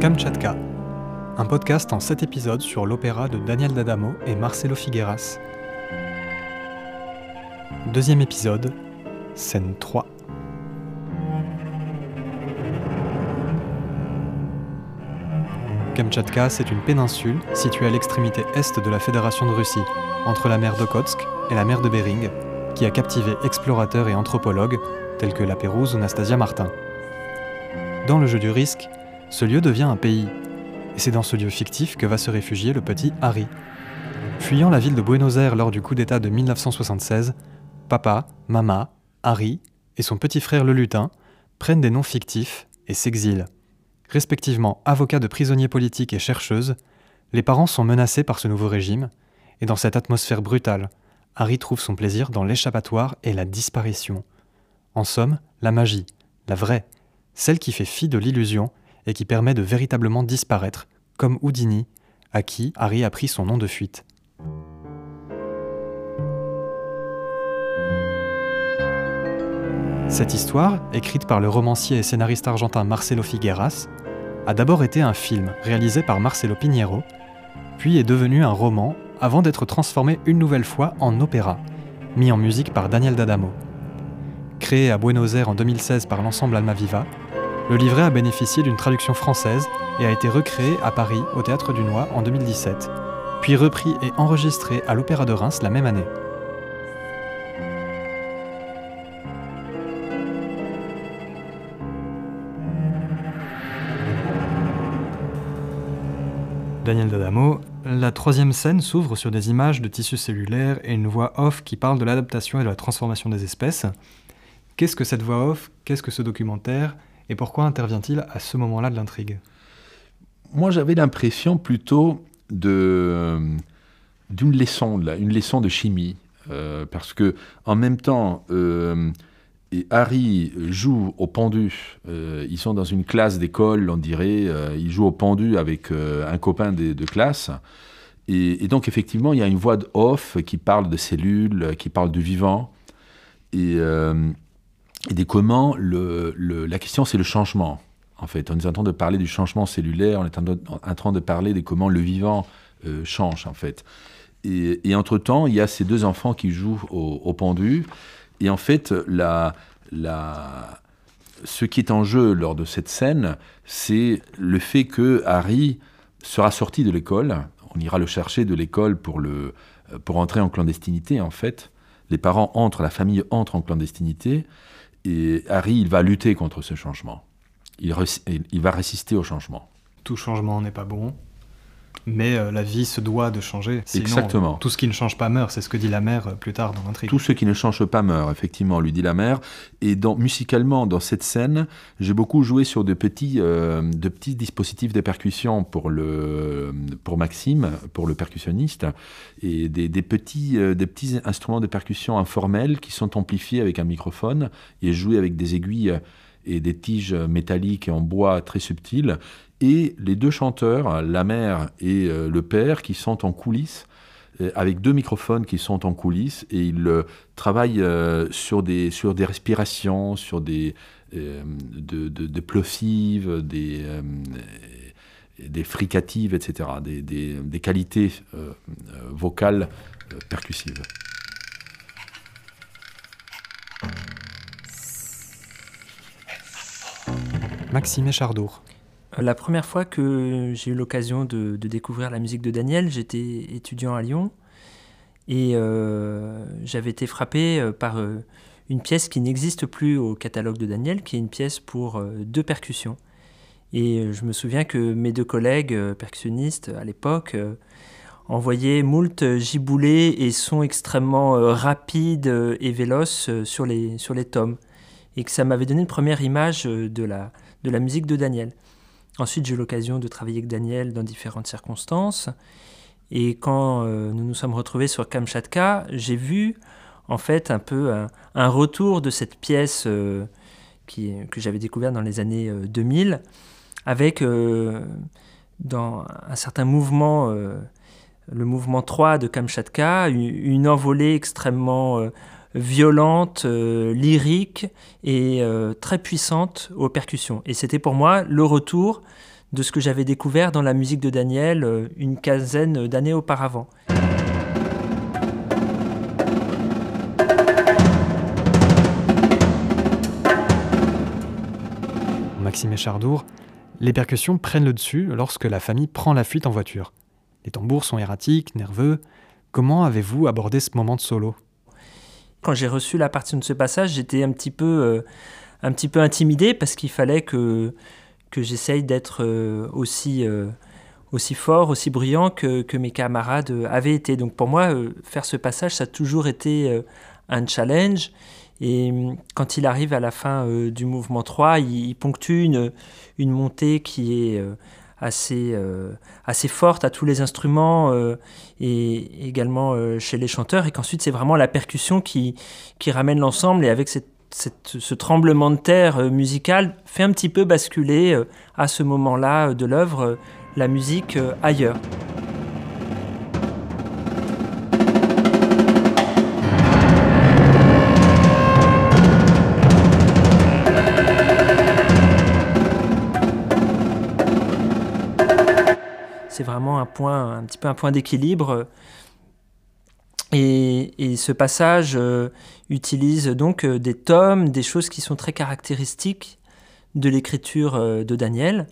Kamchatka, un podcast en 7 épisodes sur l'opéra de Daniel D'Adamo et Marcelo Figueras. Deuxième épisode, scène 3. Kamchatka, c'est une péninsule située à l'extrémité est de la Fédération de Russie, entre la mer d'Okotsk et la mer de Bering, qui a captivé explorateurs et anthropologues tels que La Pérouse ou Nastasia Martin. Dans le jeu du risque, ce lieu devient un pays, et c'est dans ce lieu fictif que va se réfugier le petit Harry. Fuyant la ville de Buenos Aires lors du coup d'État de 1976, papa, mama, Harry et son petit frère le lutin prennent des noms fictifs et s'exilent. Respectivement avocat de prisonniers politiques et chercheuse, les parents sont menacés par ce nouveau régime, et dans cette atmosphère brutale, Harry trouve son plaisir dans l'échappatoire et la disparition. En somme, la magie, la vraie, celle qui fait fi de l'illusion et qui permet de véritablement disparaître, comme Houdini, à qui Harry a pris son nom de fuite. Cette histoire, écrite par le romancier et scénariste argentin Marcelo Figueras, a d'abord été un film réalisé par Marcelo Piñero, puis est devenu un roman avant d'être transformé une nouvelle fois en opéra, mis en musique par Daniel D'Adamo. Créé à Buenos Aires en 2016 par l'ensemble Almaviva, le livret a bénéficié d'une traduction française et a été recréé à Paris au Théâtre du Noir en 2017, puis repris et enregistré à l'Opéra de Reims la même année. Daniel D'Adamo, la troisième scène s'ouvre sur des images de tissus cellulaires et une voix off qui parle de l'adaptation et de la transformation des espèces. Qu'est-ce que cette voix off? Qu'est-ce que ce documentaire? Et pourquoi intervient-il à ce moment-là de l'intrigue? Moi, j'avais l'impression plutôt de d'une leçon, une leçon de chimie, euh, parce que en même temps, euh, Harry joue au pendu. Euh, ils sont dans une classe d'école, on dirait. Il joue au pendu avec un copain de, classe. Et, et, donc, effectivement, il y a une voix de off qui parle de cellules, qui parle du vivant. Et, et des comment, le, la question, c'est le changement. En fait, on est en train de parler du changement cellulaire, on est en, train de parler de comment le vivant euh, change, en fait. Et, et entre-temps, il y a ces deux enfants qui jouent au, au pendu. Et en fait, la, la, ce qui est en jeu lors de cette scène, c'est le fait que Harry sera sorti de l'école. On ira le chercher de l'école pour, le, pour entrer en clandestinité, en fait. Les parents entrent, la famille entre en clandestinité. Et Harry, il va lutter contre ce changement. Il, il va résister au changement. Tout changement n'est pas bon. Mais euh, la vie se doit de changer. Sinon, Exactement. Tout ce qui ne change pas meurt, c'est ce que dit la mère euh, plus tard dans l'intrigue. Tout ce qui ne change pas meurt, effectivement, lui dit la mère. Et dans, musicalement, dans cette scène, j'ai beaucoup joué sur de petits, euh, de petits dispositifs de percussion pour, le, pour Maxime, pour le percussionniste, et des, des petits, des petits instruments de percussion informels qui sont amplifiés avec un microphone et joués avec des aiguilles et des tiges métalliques en bois très subtiles et les deux chanteurs, la mère et euh, le père, qui sont en coulisses, euh, avec deux microphones qui sont en coulisses, et ils euh, travaillent sur, des, sur des respirations, sur des de, de, de, plosives, des, des fricatives, etc., des, des, des qualités vocales percussives. Maxime Chardour. La première fois que j'ai eu l'occasion de, découvrir la musique de Daniel, j'étais étudiant à Lyon et euh, j'avais été frappé par euh, une pièce qui n'existe plus au catalogue de Daniel, qui est une pièce pour euh, deux percussions. Et je me souviens que mes deux collègues percussionnistes à l'époque envoyaient moult giboulées et sons extrêmement rapides et véloces sur les, sur les tomes. Et que ça m'avait donné une première image de la, de la musique de Daniel. Ensuite, j'ai eu l'occasion de travailler avec Daniel dans différentes circonstances. Et quand euh, nous nous sommes retrouvés sur Kamchatka, j'ai vu en fait un peu un, un retour de cette pièce euh, que j'avais découverte dans les années euh, 2000, avec euh, dans un certain mouvement, euh, le mouvement 3 de Kamchatka, une envolée extrêmement euh, violente, lyrique et très puissante aux percussions. Et c'était pour moi le retour de ce que j'avais découvert dans la musique de Daniel une quinzaine d'années auparavant. Maxime Chardour, les percussions prennent le dessus lorsque la famille prend la fuite en voiture. Les tambours sont erratiques, nerveux. Comment avez-vous abordé ce moment de solo? Quand j'ai reçu la partie de ce passage, j'étais un petit peu, euh, un petit peu intimidé parce qu'il fallait que, que j'essaye d'être euh, aussi, euh, aussi fort, aussi brillant que, que, mes camarades avaient été. Donc pour moi, faire ce passage, ça a toujours été un challenge. Et quand il arrive à la fin du mouvement 3, il, ponctue une, une, montée qui est assez, euh, assez forte à tous les instruments euh, et également euh, chez les chanteurs, et qu'ensuite c'est vraiment la percussion qui, qui ramène l'ensemble, et avec cette, ce tremblement de terre musical fait un petit peu basculer à ce moment-là de l'œuvre la musique ailleurs. Un point, un petit peu un point d'équilibre. Et, ce passage euh, utilise donc euh, des tomes, des choses qui sont très caractéristiques de l'écriture euh, de Daniel,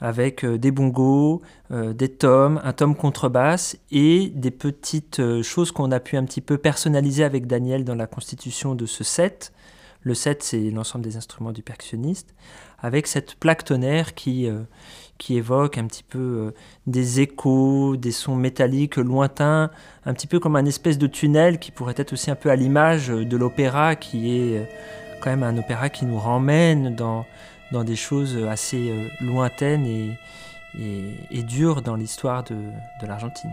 avec des bongos, des tomes, un tome contrebasse et des petites choses qu'on a pu un petit peu personnaliser avec Daniel dans la constitution de ce set. Le set, c'est l'ensemble des instruments du percussionniste, avec cette plaque tonnerre qui, qui évoque un petit peu euh, des échos, des sons métalliques lointains, un petit peu comme un espèce de tunnel qui pourrait être aussi un peu à l'image de l'opéra, qui est euh, quand même un opéra qui nous ramène dans, dans des choses assez euh, lointaines et, et, dures dans l'histoire de, de l'Argentine.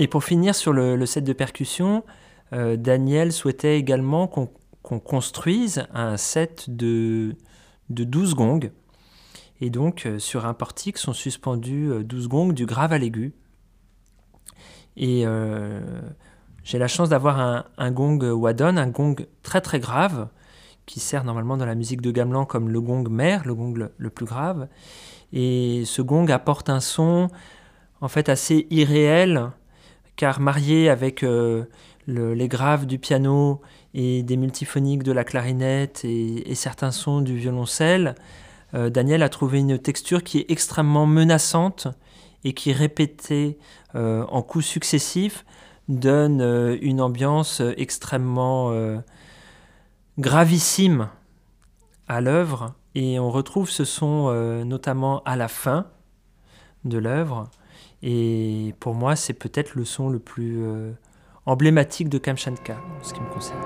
Et pour finir sur le, set de percussion, euh, Daniel souhaitait également qu'on construise un set de, de 12 gongs. Et donc, euh, sur un portique sont suspendus 12 euh, gongs du grave à l'aigu. Et j'ai la chance d'avoir un, gong Wadon, un gong très très grave, qui sert normalement dans la musique de Gamelan comme le gong mère, le gong le plus grave. Et ce gong apporte un son en fait assez irréel car marié avec euh, les graves du piano et des multiphoniques de la clarinette et, certains sons du violoncelle, euh, Daniel a trouvé une texture qui est extrêmement menaçante et qui, répétée euh, en coups successifs, donne une ambiance extrêmement gravissime à l'œuvre. Et on retrouve ce son notamment à la fin de l'œuvre. Et pour moi, c'est peut-être le son le plus euh, emblématique de Kamchatka, en ce qui me concerne.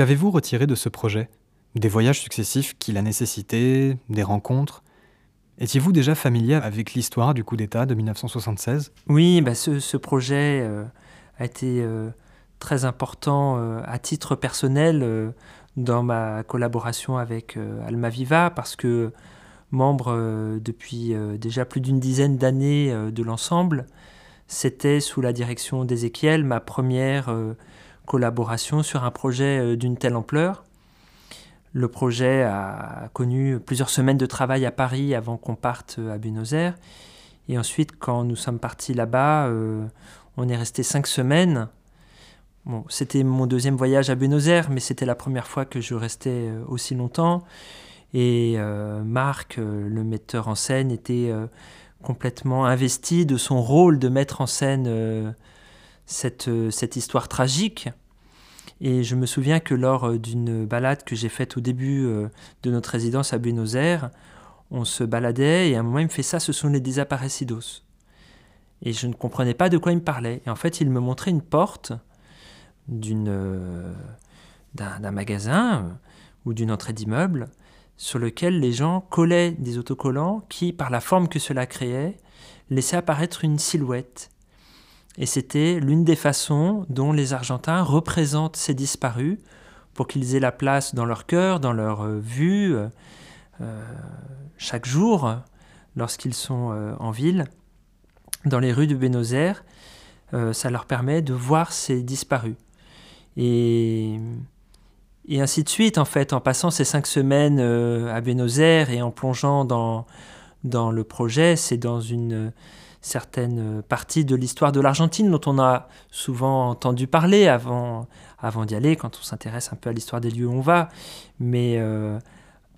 Qu'avez-vous retiré de ce projet? Des voyages successifs qu'il a nécessités, des rencontres? Étiez-vous déjà familier avec l'histoire du coup d'État de 1976 Oui, bah ce, projet euh, a été euh, très important euh, à titre personnel dans ma collaboration avec Almaviva parce que membre depuis déjà plus d'une dizaine d'années de l'ensemble, c'était sous la direction d'Ézéchiel ma première collaboration sur un projet euh, d'une telle ampleur. Le projet a connu plusieurs semaines de travail à Paris avant qu'on parte à Buenos Aires. Et ensuite, quand nous sommes partis là-bas, euh, on est resté cinq semaines. Bon, c'était mon deuxième voyage à Buenos Aires, mais c'était la première fois que je restais euh, aussi longtemps. Et euh, Marc, le metteur en scène, était complètement investi de son rôle de mettre en scène cette, cette histoire tragique. Et je me souviens que lors euh, d'une balade que j'ai faite au début euh, de notre résidence à Buenos Aires, on se baladait et à un moment il me fait ça, ce sont les desaparecidos. Et je ne comprenais pas de quoi il me parlait. Et en fait, il me montrait une porte euh, d'un, magasin ou d'une entrée d'immeuble sur lequel les gens collaient des autocollants qui, par la forme que cela créait, laissaient apparaître une silhouette. Et c'était l'une des façons dont les Argentins représentent ces disparus pour qu'ils aient la place dans leur cœur, dans leur euh, vue, euh, euh, chaque jour, lorsqu'ils sont en ville, dans les rues de Buenos Aires. ça leur permet de voir ces disparus. Et, ainsi de suite, en fait, en passant ces cinq semaines à Buenos Aires et en plongeant dans le projet, c'est dans une certaines parties de l'histoire de l'Argentine dont on a souvent entendu parler avant, d'y aller, quand on s'intéresse un peu à l'histoire des lieux où on va. Mais euh,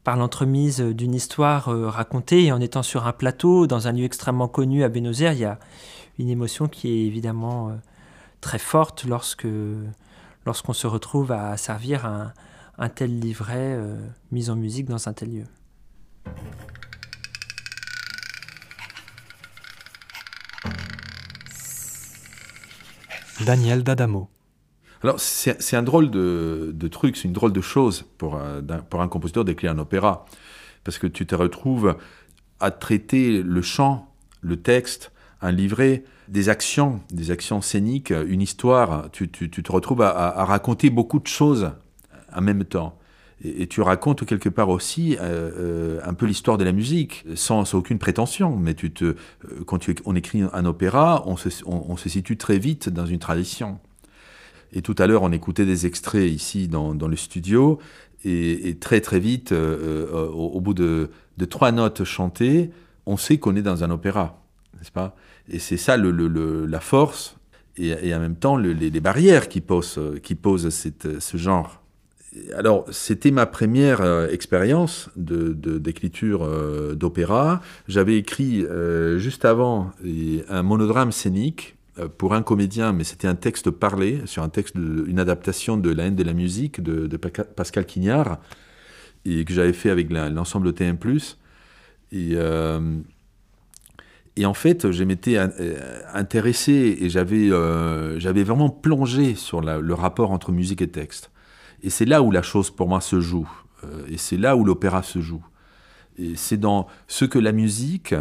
par l'entremise d'une histoire euh, racontée et en étant sur un plateau, dans un lieu extrêmement connu à Buenos Aires, il y a une émotion qui est évidemment euh, très forte lorsque lorsqu'on se retrouve à servir un, un tel livret mis en musique dans un tel lieu. Daniel D'Adamo. Alors, c'est un drôle de, truc, c'est une drôle de chose pour un, pour un compositeur d'écrire un opéra. Parce que tu te retrouves à traiter le chant, le texte, un livret, des actions, des actions scéniques, une histoire. Tu, te retrouves à, raconter beaucoup de choses en même temps. Et, tu racontes quelque part aussi euh, euh, un peu l'histoire de la musique, sans, aucune prétention. Mais tu te, euh, quand tu, on écrit un opéra, on se, situe très vite dans une tradition. Et tout à l'heure, on écoutait des extraits ici dans, le studio, et, très très vite, au, bout de, trois notes chantées, on sait qu'on est dans un opéra, n'est-ce pas? Et c'est ça le, le, la force et, en même temps les, barrières qui posent, qui posent ce genre alors, c'était ma première euh, expérience d'écriture de, euh, d'opéra. J'avais écrit euh, juste avant un monodrame scénique pour un comédien, mais c'était un texte parlé sur un texte, une adaptation de La haine de la musique de, Pascal Quignard, et que j'avais fait avec l'ensemble TM+. Et, et en fait, je m'étais intéressé et j'avais vraiment plongé sur le rapport entre musique et texte. Et c'est là où la chose pour moi se joue. Euh, et c'est là où l'opéra se joue. Et c'est dans ce que la musique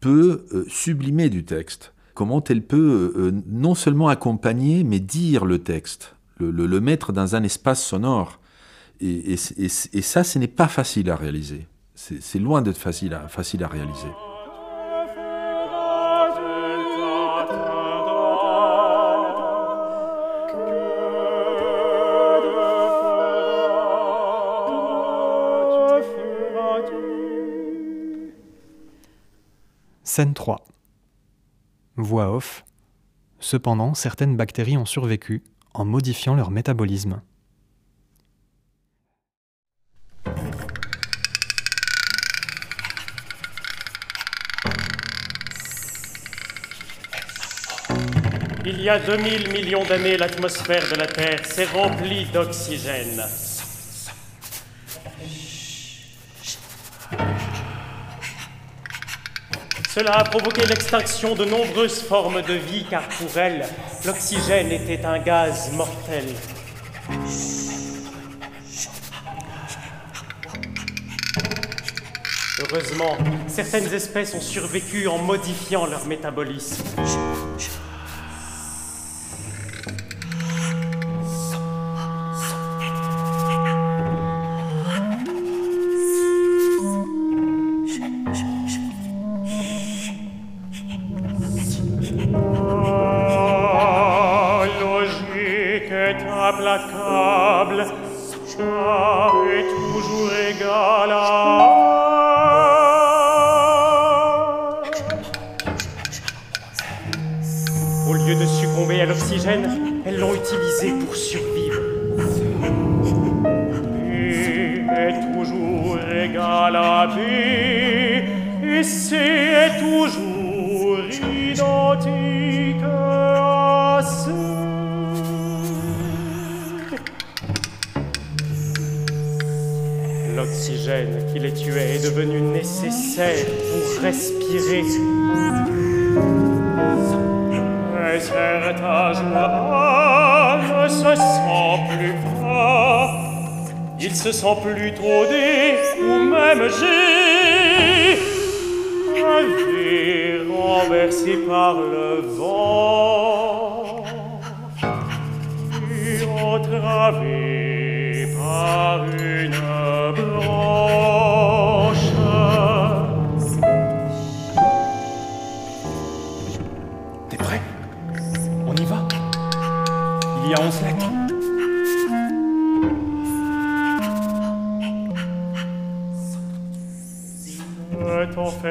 peut euh, sublimer du texte. Comment elle peut euh, non seulement accompagner, mais dire le texte, le, mettre dans un espace sonore. Et, ça, ce n'est pas facile à réaliser. C'est loin d'être facile facile à réaliser. Scène 3. Voix off. Cependant, certaines bactéries ont survécu en modifiant leur métabolisme. Il y a 2000 millions d'années, l'atmosphère de la Terre s'est remplie d'oxygène. Cela a provoqué l'extinction de nombreuses formes de vie car pour elles, l'oxygène était un gaz mortel. Heureusement, certaines espèces ont survécu en modifiant leur métabolisme. De succomber à l'oxygène, elles l'ont utilisé pour survivre. B est toujours égal à B, et C est toujours identique à C. L'oxygène qui les tuait est devenu nécessaire pour respirer. Jours ne se sent plus pas. Il se sent plutôt D ou même G. Gravé, renversé par le vent. Et entravé par une branche.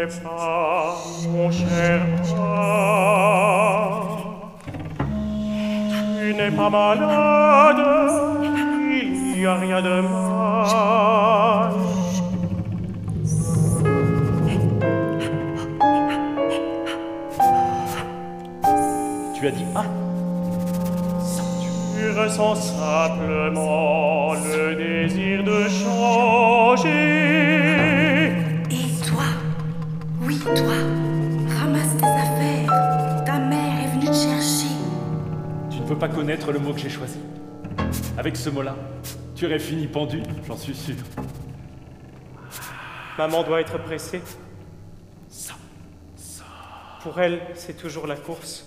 Fais pas, mon cher roi. Tu n'es pas malade, il n'y a rien de mal. Tu as dit ah Tu ressens simplement le désir de changer. Toi Ramasse tes affaires. Ta mère est venue te chercher. Tu ne peux pas connaître le mot que j'ai choisi. Avec ce mot-là, tu aurais fini pendu, j'en suis sûr. Maman doit être pressée. Pour elle, c'est toujours la course.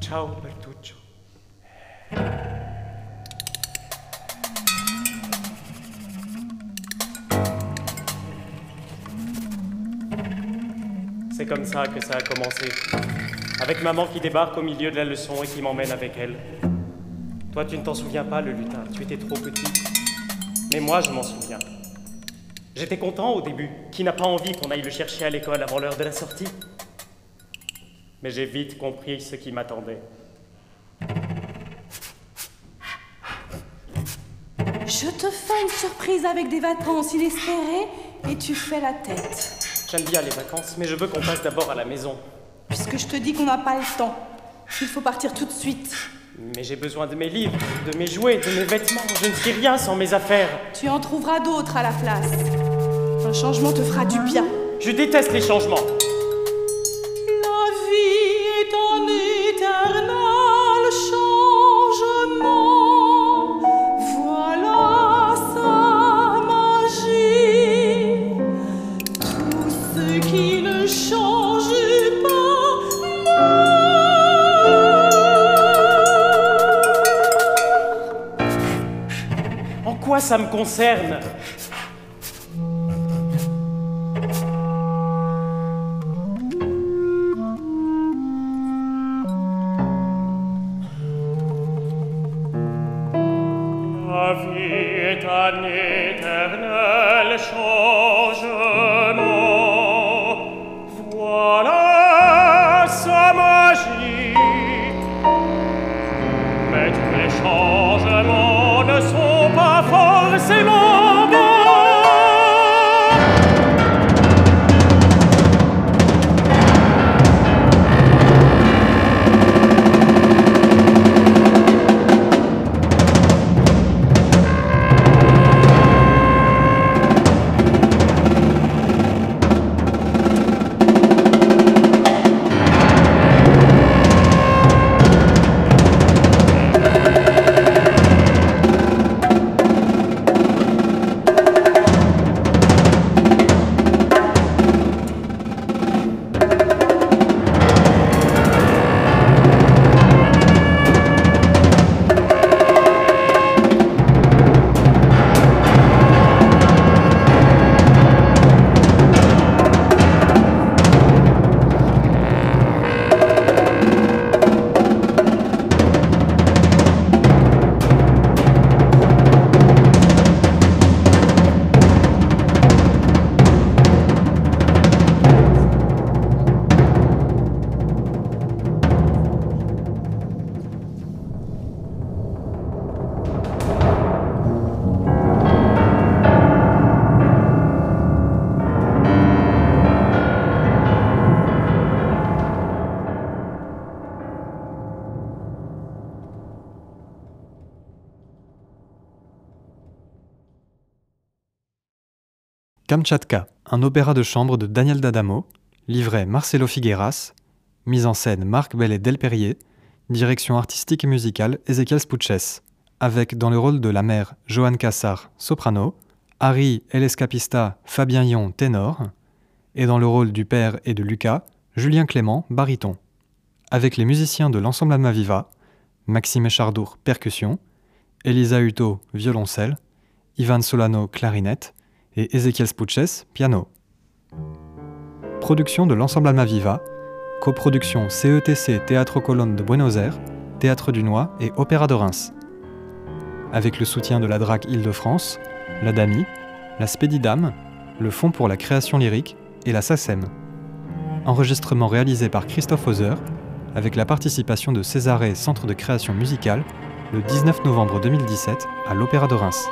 Ciao, Bertuccio. C'est comme ça que ça a commencé. Avec maman qui débarque au milieu de la leçon et qui m'emmène avec elle. Toi, tu ne t'en souviens pas, le lutin. Tu étais trop petit. Mais moi, je m'en souviens. J'étais content au début. Qui n'a pas envie qu'on aille le chercher à l'école avant l'heure de la sortie? Mais j'ai vite compris ce qui m'attendait. Je te fais une surprise avec des vacances inespérées et tu fais la tête. J'aime bien les vacances, mais je veux qu'on passe d'abord à la maison. Puisque je te dis qu'on n'a pas le temps. Il faut partir tout de suite. Mais j'ai besoin de mes livres, de mes jouets, de mes vêtements. Je ne suis rien sans mes affaires. Tu en trouveras d'autres à la place. Un changement te fera du bien. Je déteste les changements. Quoi ça me concerne? Kamchatka, un opéra de chambre de Daniel D'Adamo, livret Marcelo Figueras, mise en scène Marc Bellet Delperrier, direction artistique et musicale Ezequiel Spuches, avec dans le rôle de la mère Johan Cassar, soprano, Harry Elescapista Fabien Yon, ténor, et dans le rôle du père et de Lucas, Julien Clément, baryton. Avec les musiciens de l'ensemble Almaviva, Maxime Chardour, percussion, Elisa Hutto, violoncelle, Ivan Solano, clarinette, et Ezequiel Spuches, piano. Production de l'ensemble Almaviva, coproduction CETC Théâtre Colonne de Buenos Aires, Théâtre du Noix et Opéra de Reims. Avec le soutien de la DRAC Île-de-France, la DAMI, la Spédidam, le Fonds pour la création lyrique et la SACEM. Enregistrement réalisé par Christophe Hauser, avec la participation de Césarée Centre de création musicale, le 19 novembre 2017 à l'Opéra de Reims.